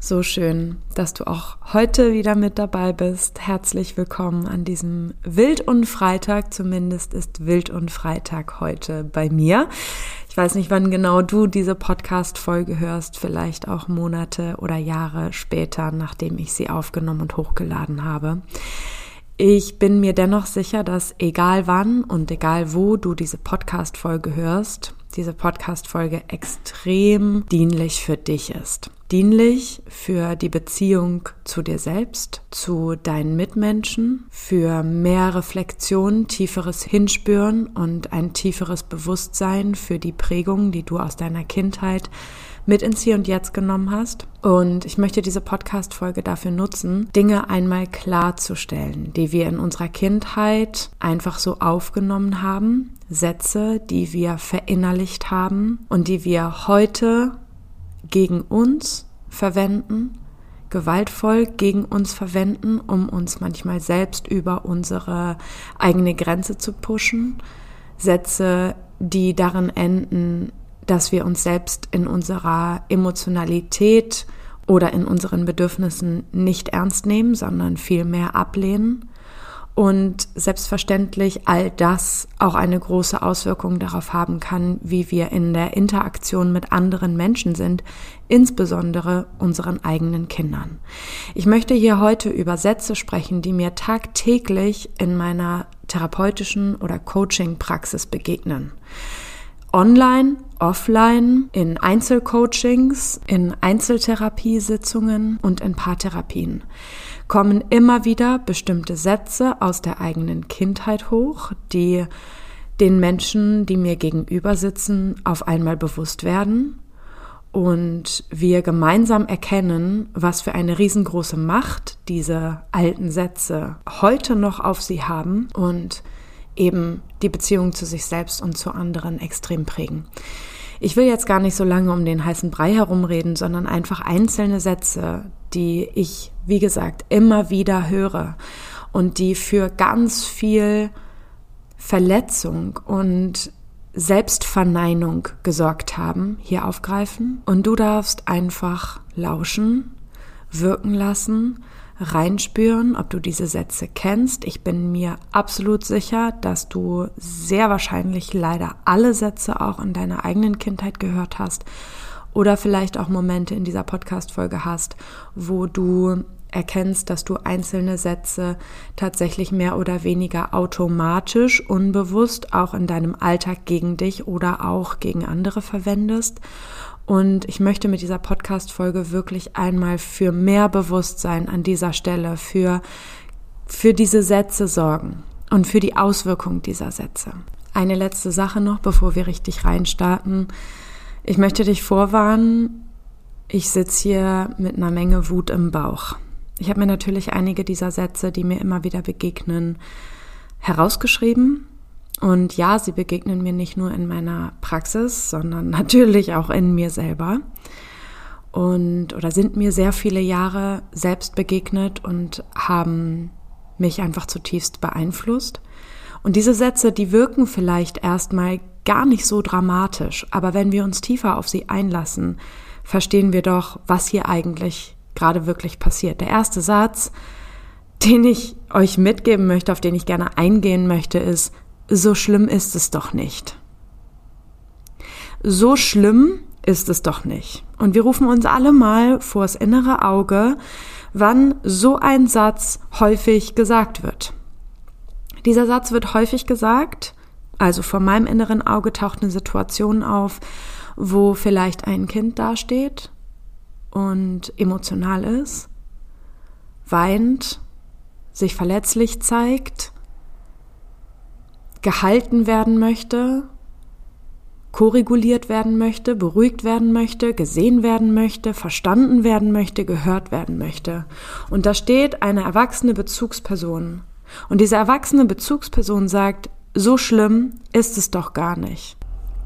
So schön, dass du auch heute wieder mit dabei bist. Herzlich willkommen an diesem Wild und Freitag. Zumindest ist Wild und Freitag heute bei mir. Ich weiß nicht, wann genau du diese Podcast-Folge hörst. Vielleicht auch Monate oder Jahre später, nachdem ich sie aufgenommen und hochgeladen habe. Ich bin mir dennoch sicher, dass egal wann und egal wo du diese Podcast-Folge hörst, diese Podcast-Folge extrem dienlich für dich ist dienlich für die Beziehung zu dir selbst, zu deinen Mitmenschen, für mehr Reflexion, tieferes Hinspüren und ein tieferes Bewusstsein für die Prägungen, die du aus deiner Kindheit mit ins Hier und Jetzt genommen hast. Und ich möchte diese Podcast-Folge dafür nutzen, Dinge einmal klarzustellen, die wir in unserer Kindheit einfach so aufgenommen haben, Sätze, die wir verinnerlicht haben und die wir heute gegen uns verwenden, gewaltvoll gegen uns verwenden, um uns manchmal selbst über unsere eigene Grenze zu pushen. Sätze, die darin enden, dass wir uns selbst in unserer Emotionalität oder in unseren Bedürfnissen nicht ernst nehmen, sondern vielmehr ablehnen und selbstverständlich all das auch eine große Auswirkung darauf haben kann, wie wir in der Interaktion mit anderen Menschen sind, insbesondere unseren eigenen Kindern. Ich möchte hier heute über Sätze sprechen, die mir tagtäglich in meiner therapeutischen oder Coaching-Praxis begegnen. Online, offline, in Einzelcoachings, in Einzeltherapiesitzungen und in Paartherapien kommen immer wieder bestimmte Sätze aus der eigenen Kindheit hoch, die den Menschen, die mir gegenüber sitzen, auf einmal bewusst werden und wir gemeinsam erkennen, was für eine riesengroße Macht diese alten Sätze heute noch auf sie haben und eben die Beziehung zu sich selbst und zu anderen extrem prägen. Ich will jetzt gar nicht so lange um den heißen Brei herumreden, sondern einfach einzelne Sätze, die ich, wie gesagt, immer wieder höre und die für ganz viel Verletzung und Selbstverneinung gesorgt haben, hier aufgreifen. Und du darfst einfach lauschen, wirken lassen reinspüren, ob du diese Sätze kennst. Ich bin mir absolut sicher, dass du sehr wahrscheinlich leider alle Sätze auch in deiner eigenen Kindheit gehört hast oder vielleicht auch Momente in dieser Podcast-Folge hast, wo du erkennst, dass du einzelne Sätze tatsächlich mehr oder weniger automatisch, unbewusst auch in deinem Alltag gegen dich oder auch gegen andere verwendest und ich möchte mit dieser Podcast-Folge wirklich einmal für mehr Bewusstsein an dieser Stelle, für, für diese Sätze sorgen und für die Auswirkung dieser Sätze. Eine letzte Sache noch, bevor wir richtig reinstarten. Ich möchte dich vorwarnen, ich sitze hier mit einer Menge Wut im Bauch. Ich habe mir natürlich einige dieser Sätze, die mir immer wieder begegnen, herausgeschrieben und ja, sie begegnen mir nicht nur in meiner Praxis, sondern natürlich auch in mir selber. Und oder sind mir sehr viele Jahre selbst begegnet und haben mich einfach zutiefst beeinflusst. Und diese Sätze, die wirken vielleicht erstmal gar nicht so dramatisch, aber wenn wir uns tiefer auf sie einlassen, verstehen wir doch, was hier eigentlich gerade wirklich passiert. Der erste Satz, den ich euch mitgeben möchte, auf den ich gerne eingehen möchte, ist, so schlimm ist es doch nicht. So schlimm ist es doch nicht. Und wir rufen uns alle mal vors innere Auge, wann so ein Satz häufig gesagt wird. Dieser Satz wird häufig gesagt, also vor meinem inneren Auge taucht eine Situation auf, wo vielleicht ein Kind dasteht und emotional ist, weint, sich verletzlich zeigt, gehalten werden möchte, koreguliert werden möchte, beruhigt werden möchte, gesehen werden möchte, verstanden werden möchte, gehört werden möchte. Und da steht eine erwachsene Bezugsperson. Und diese erwachsene Bezugsperson sagt, so schlimm ist es doch gar nicht.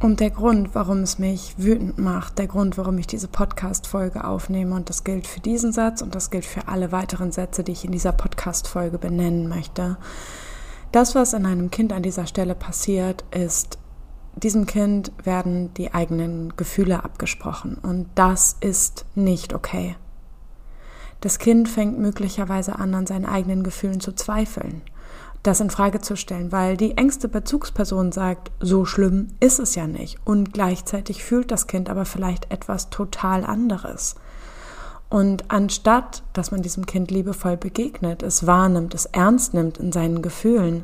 Und der Grund, warum es mich wütend macht, der Grund, warum ich diese Podcast-Folge aufnehme, und das gilt für diesen Satz und das gilt für alle weiteren Sätze, die ich in dieser Podcast-Folge benennen möchte, das, was in einem Kind an dieser Stelle passiert, ist, diesem Kind werden die eigenen Gefühle abgesprochen und das ist nicht okay. Das Kind fängt möglicherweise an, an seinen eigenen Gefühlen zu zweifeln, das in Frage zu stellen, weil die engste Bezugsperson sagt, so schlimm ist es ja nicht. Und gleichzeitig fühlt das Kind aber vielleicht etwas total anderes. Und anstatt, dass man diesem Kind liebevoll begegnet, es wahrnimmt, es ernst nimmt in seinen Gefühlen,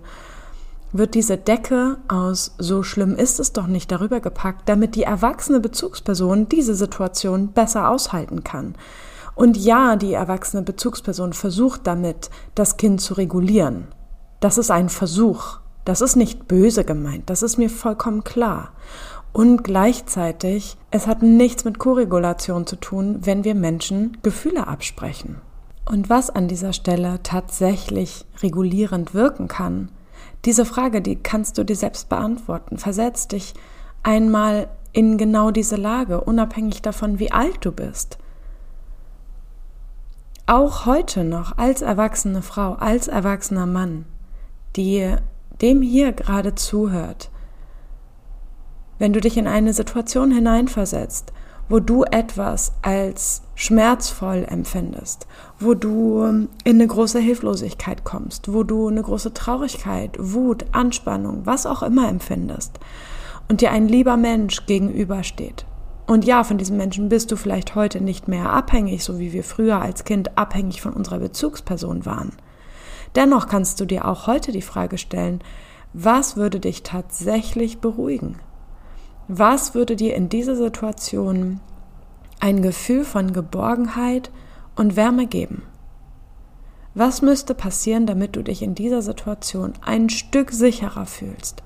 wird diese Decke aus so schlimm ist es doch nicht darüber gepackt, damit die erwachsene Bezugsperson diese Situation besser aushalten kann. Und ja, die erwachsene Bezugsperson versucht damit, das Kind zu regulieren. Das ist ein Versuch. Das ist nicht böse gemeint. Das ist mir vollkommen klar. Und gleichzeitig, es hat nichts mit Koregulation zu tun, wenn wir Menschen Gefühle absprechen. Und was an dieser Stelle tatsächlich regulierend wirken kann, diese Frage, die kannst du dir selbst beantworten. Versetz dich einmal in genau diese Lage, unabhängig davon, wie alt du bist auch heute noch als erwachsene Frau, als erwachsener Mann, die dem hier gerade zuhört, wenn du dich in eine Situation hineinversetzt, wo du etwas als schmerzvoll empfindest, wo du in eine große Hilflosigkeit kommst, wo du eine große Traurigkeit, Wut, Anspannung, was auch immer empfindest und dir ein lieber Mensch gegenübersteht und ja, von diesem Menschen bist du vielleicht heute nicht mehr abhängig, so wie wir früher als Kind abhängig von unserer Bezugsperson waren. Dennoch kannst du dir auch heute die Frage stellen, was würde dich tatsächlich beruhigen? Was würde dir in dieser Situation ein Gefühl von Geborgenheit und Wärme geben? Was müsste passieren, damit du dich in dieser Situation ein Stück sicherer fühlst?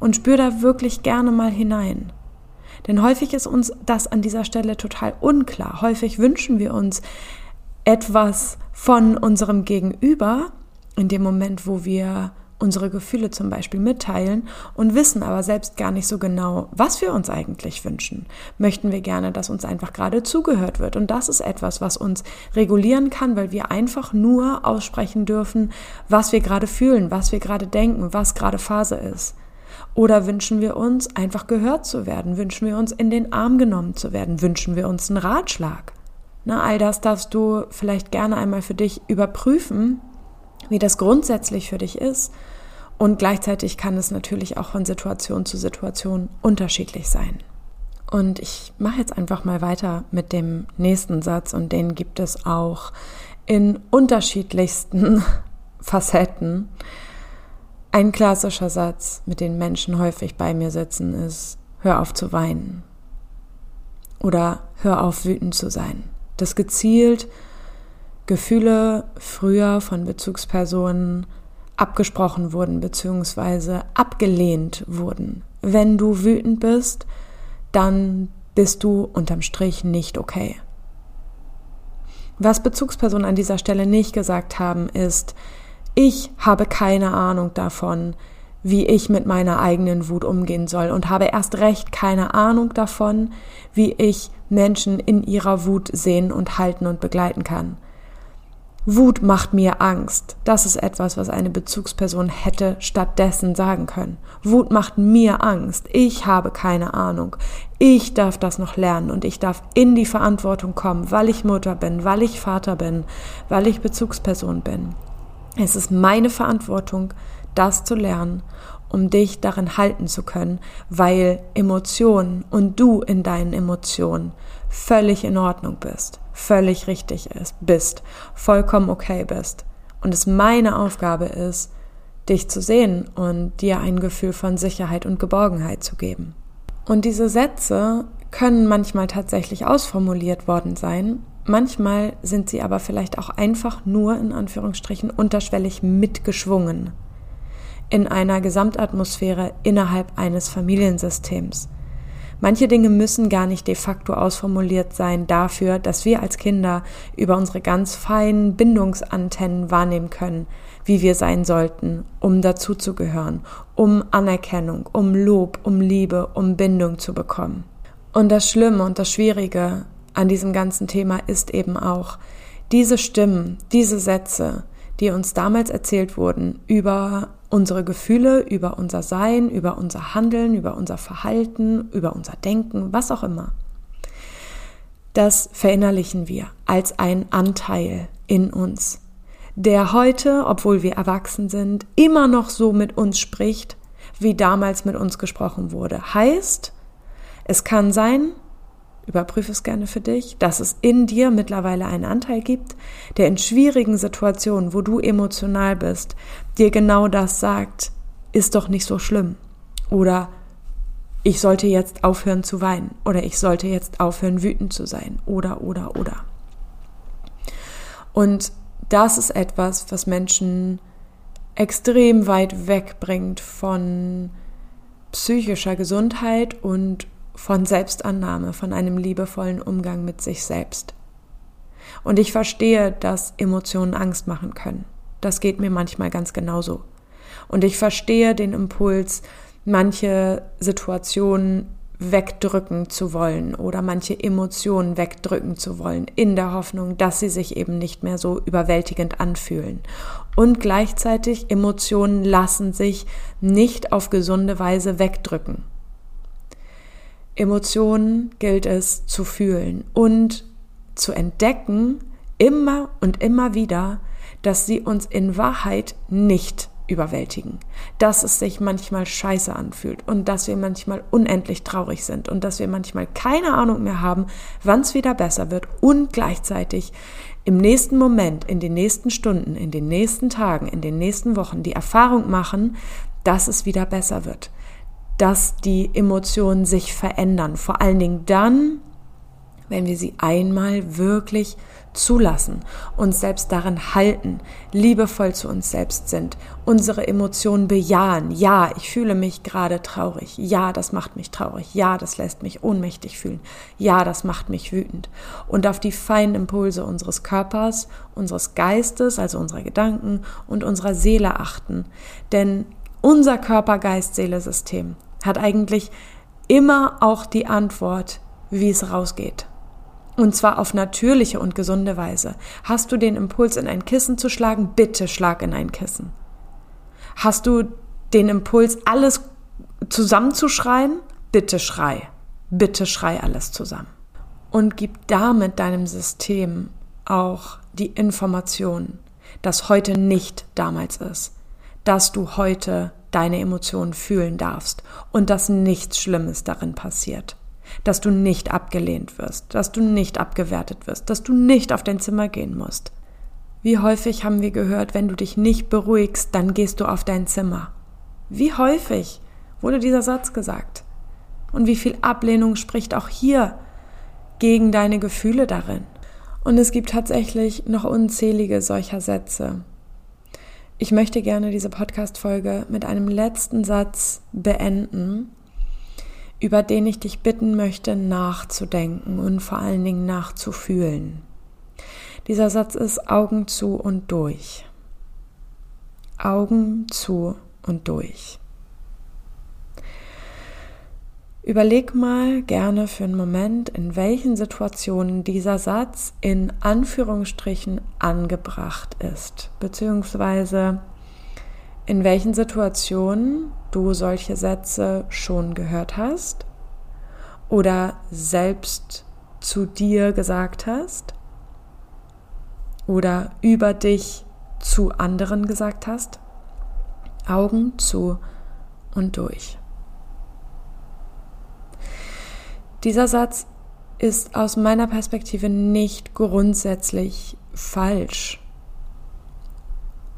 Und spür da wirklich gerne mal hinein. Denn häufig ist uns das an dieser Stelle total unklar. Häufig wünschen wir uns etwas von unserem Gegenüber in dem Moment, wo wir unsere Gefühle zum Beispiel mitteilen und wissen aber selbst gar nicht so genau, was wir uns eigentlich wünschen. Möchten wir gerne, dass uns einfach gerade zugehört wird. Und das ist etwas, was uns regulieren kann, weil wir einfach nur aussprechen dürfen, was wir gerade fühlen, was wir gerade denken, was gerade Phase ist. Oder wünschen wir uns einfach gehört zu werden? Wünschen wir uns in den Arm genommen zu werden? Wünschen wir uns einen Ratschlag? Na, all das darfst du vielleicht gerne einmal für dich überprüfen, wie das grundsätzlich für dich ist. Und gleichzeitig kann es natürlich auch von Situation zu Situation unterschiedlich sein. Und ich mache jetzt einfach mal weiter mit dem nächsten Satz und den gibt es auch in unterschiedlichsten Facetten. Ein klassischer Satz, mit dem Menschen häufig bei mir sitzen, ist, hör auf zu weinen. Oder hör auf wütend zu sein. Das gezielt Gefühle früher von Bezugspersonen abgesprochen wurden bzw. abgelehnt wurden. Wenn du wütend bist, dann bist du unterm Strich nicht okay. Was Bezugspersonen an dieser Stelle nicht gesagt haben, ist, ich habe keine Ahnung davon, wie ich mit meiner eigenen Wut umgehen soll und habe erst recht keine Ahnung davon, wie ich Menschen in ihrer Wut sehen und halten und begleiten kann. Wut macht mir Angst. Das ist etwas, was eine Bezugsperson hätte stattdessen sagen können. Wut macht mir Angst. Ich habe keine Ahnung. Ich darf das noch lernen und ich darf in die Verantwortung kommen, weil ich Mutter bin, weil ich Vater bin, weil ich Bezugsperson bin. Es ist meine Verantwortung, das zu lernen, um dich darin halten zu können, weil Emotionen und du in deinen Emotionen völlig in Ordnung bist, völlig richtig ist, bist, vollkommen okay bist. Und es meine Aufgabe ist, dich zu sehen und dir ein Gefühl von Sicherheit und Geborgenheit zu geben. Und diese Sätze können manchmal tatsächlich ausformuliert worden sein Manchmal sind sie aber vielleicht auch einfach nur in Anführungsstrichen unterschwellig mitgeschwungen in einer Gesamtatmosphäre innerhalb eines Familiensystems. Manche Dinge müssen gar nicht de facto ausformuliert sein dafür, dass wir als Kinder über unsere ganz feinen Bindungsantennen wahrnehmen können, wie wir sein sollten, um dazuzugehören, um Anerkennung, um Lob, um Liebe, um Bindung zu bekommen. Und das Schlimme und das Schwierige an diesem ganzen Thema ist eben auch diese Stimmen, diese Sätze, die uns damals erzählt wurden über unsere Gefühle, über unser Sein, über unser Handeln, über unser Verhalten, über unser Denken, was auch immer. das verinnerlichen wir als ein Anteil in uns, der heute, obwohl wir erwachsen sind, immer noch so mit uns spricht, wie damals mit uns gesprochen wurde. Heißt, es kann sein, überprüfe es gerne für dich, dass es in dir mittlerweile einen Anteil gibt, der in schwierigen Situationen, wo du emotional bist, dir genau das sagt, ist doch nicht so schlimm. Oder ich sollte jetzt aufhören zu weinen. Oder ich sollte jetzt aufhören wütend zu sein. Oder, oder, oder. Und das ist etwas, was Menschen extrem weit wegbringt von psychischer Gesundheit und von Selbstannahme, von einem liebevollen Umgang mit sich selbst. Und ich verstehe, dass Emotionen Angst machen können. Das geht mir manchmal ganz genauso. Und ich verstehe den Impuls, manche Situationen wegdrücken zu wollen oder manche Emotionen wegdrücken zu wollen, in der Hoffnung, dass sie sich eben nicht mehr so überwältigend anfühlen. Und gleichzeitig Emotionen lassen sich nicht auf gesunde Weise wegdrücken. Emotionen gilt es zu fühlen und zu entdecken, immer und immer wieder, dass sie uns in Wahrheit nicht überwältigen, dass es sich manchmal scheiße anfühlt und dass wir manchmal unendlich traurig sind und dass wir manchmal keine Ahnung mehr haben, wann es wieder besser wird und gleichzeitig im nächsten Moment, in den nächsten Stunden, in den nächsten Tagen, in den nächsten Wochen die Erfahrung machen, dass es wieder besser wird, dass die Emotionen sich verändern, vor allen Dingen dann, wenn wir sie einmal wirklich zulassen, uns selbst daran halten, liebevoll zu uns selbst sind, unsere Emotionen bejahen. Ja, ich fühle mich gerade traurig. Ja, das macht mich traurig. Ja, das lässt mich ohnmächtig fühlen. Ja, das macht mich wütend. Und auf die feinen Impulse unseres Körpers, unseres Geistes, also unserer Gedanken und unserer Seele achten. Denn unser Körper-Geist-Seele-System hat eigentlich immer auch die Antwort, wie es rausgeht. Und zwar auf natürliche und gesunde Weise. Hast du den Impuls, in ein Kissen zu schlagen? Bitte schlag in ein Kissen. Hast du den Impuls, alles zusammenzuschreien? Bitte schrei. Bitte schrei alles zusammen. Und gib damit deinem System auch die Information, dass heute nicht damals ist, dass du heute deine Emotionen fühlen darfst und dass nichts Schlimmes darin passiert dass du nicht abgelehnt wirst, dass du nicht abgewertet wirst, dass du nicht auf dein Zimmer gehen musst. Wie häufig haben wir gehört, wenn du dich nicht beruhigst, dann gehst du auf dein Zimmer. Wie häufig wurde dieser Satz gesagt? Und wie viel Ablehnung spricht auch hier gegen deine Gefühle darin? Und es gibt tatsächlich noch unzählige solcher Sätze. Ich möchte gerne diese Podcast-Folge mit einem letzten Satz beenden, über den ich dich bitten möchte, nachzudenken und vor allen Dingen nachzufühlen. Dieser Satz ist Augen zu und durch. Augen zu und durch. Überleg mal gerne für einen Moment, in welchen Situationen dieser Satz in Anführungsstrichen angebracht ist, beziehungsweise in welchen Situationen du solche Sätze schon gehört hast oder selbst zu dir gesagt hast oder über dich zu anderen gesagt hast. Augen zu und durch. Dieser Satz ist aus meiner Perspektive nicht grundsätzlich falsch.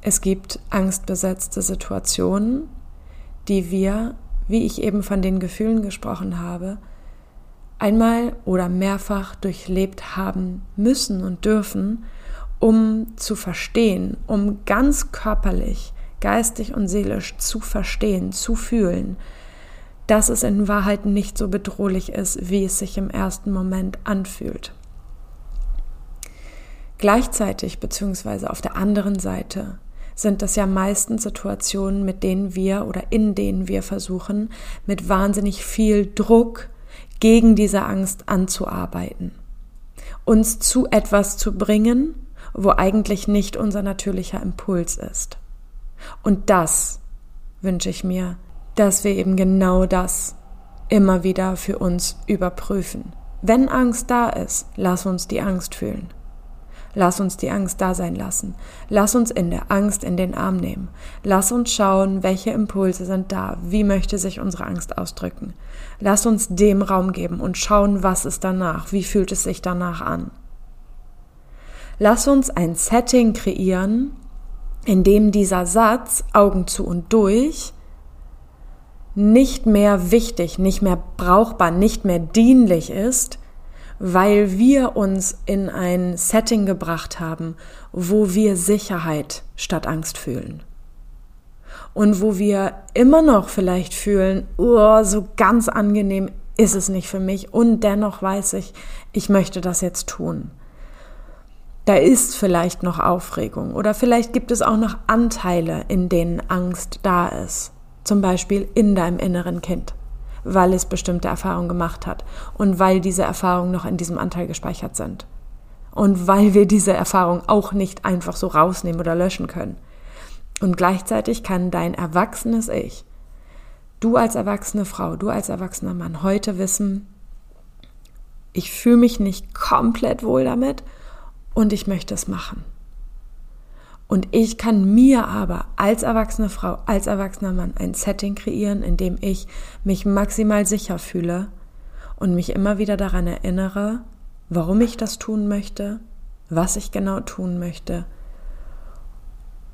Es gibt angstbesetzte Situationen, die wir, wie ich eben von den Gefühlen gesprochen habe, einmal oder mehrfach durchlebt haben müssen und dürfen, um zu verstehen, um ganz körperlich, geistig und seelisch zu verstehen, zu fühlen, dass es in Wahrheit nicht so bedrohlich ist, wie es sich im ersten Moment anfühlt. Gleichzeitig beziehungsweise auf der anderen Seite sind das ja meistens Situationen, mit denen wir oder in denen wir versuchen, mit wahnsinnig viel Druck gegen diese Angst anzuarbeiten. Uns zu etwas zu bringen, wo eigentlich nicht unser natürlicher Impuls ist. Und das wünsche ich mir, dass wir eben genau das immer wieder für uns überprüfen. wenn Angst da ist, lass uns die Angst fühlen. Lass uns die Angst da sein lassen. Lass uns in der Angst in den Arm nehmen. Lass uns schauen, welche Impulse sind da. Wie möchte sich unsere Angst ausdrücken? Lass uns dem Raum geben und schauen, was ist danach. Wie fühlt es sich danach an? Lass uns ein Setting kreieren, in dem dieser Satz Augen zu und durch nicht mehr wichtig, nicht mehr brauchbar, nicht mehr dienlich ist, weil wir uns in ein Setting gebracht haben, wo wir Sicherheit statt Angst fühlen. Und wo wir immer noch vielleicht fühlen, oh, so ganz angenehm ist es nicht für mich und dennoch weiß ich, ich möchte das jetzt tun. Da ist vielleicht noch Aufregung oder vielleicht gibt es auch noch Anteile, in denen Angst da ist. Zum Beispiel in deinem inneren Kind weil es bestimmte Erfahrungen gemacht hat und weil diese Erfahrungen noch in diesem Anteil gespeichert sind. Und weil wir diese Erfahrung auch nicht einfach so rausnehmen oder löschen können. Und gleichzeitig kann dein erwachsenes Ich, du als erwachsene Frau, du als erwachsener Mann heute wissen, ich fühle mich nicht komplett wohl damit und ich möchte es machen. Und ich kann mir aber als erwachsene Frau, als erwachsener Mann ein Setting kreieren, in dem ich mich maximal sicher fühle und mich immer wieder daran erinnere, warum ich das tun möchte, was ich genau tun möchte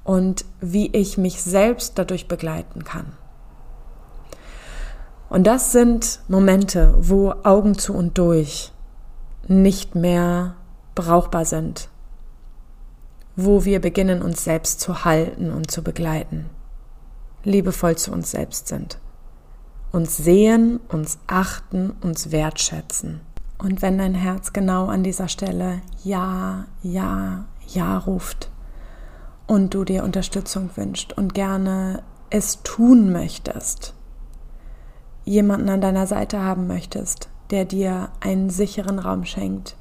und wie ich mich selbst dadurch begleiten kann. Und das sind Momente, wo Augen zu und durch nicht mehr brauchbar sind, wo wir beginnen, uns selbst zu halten und zu begleiten, liebevoll zu uns selbst sind, uns sehen, uns achten, uns wertschätzen. Und wenn dein Herz genau an dieser Stelle Ja, Ja, Ja ruft und du dir Unterstützung wünscht und gerne es tun möchtest, jemanden an deiner Seite haben möchtest, der dir einen sicheren Raum schenkt,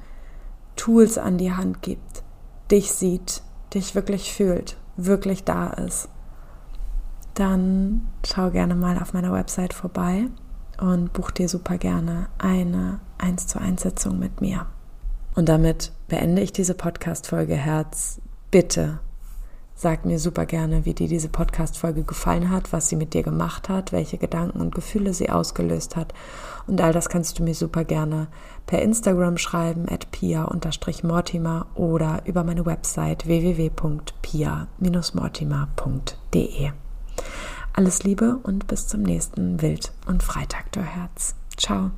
Tools an die Hand gibt, dich sieht, dich wirklich fühlt, wirklich da ist, dann schau gerne mal auf meiner Website vorbei und buch dir super gerne eine 1 zu 1 Sitzung mit mir. Und damit beende ich diese Podcast-Folge Herz. Bitte Sag mir super gerne, wie dir diese Podcast-Folge gefallen hat, was sie mit dir gemacht hat, welche Gedanken und Gefühle sie ausgelöst hat. Und all das kannst du mir super gerne per Instagram schreiben, at pia-mortimer oder über meine Website www.pia-mortimer.de. Alles Liebe und bis zum nächsten Wild- und Freitag, du Herz. Ciao.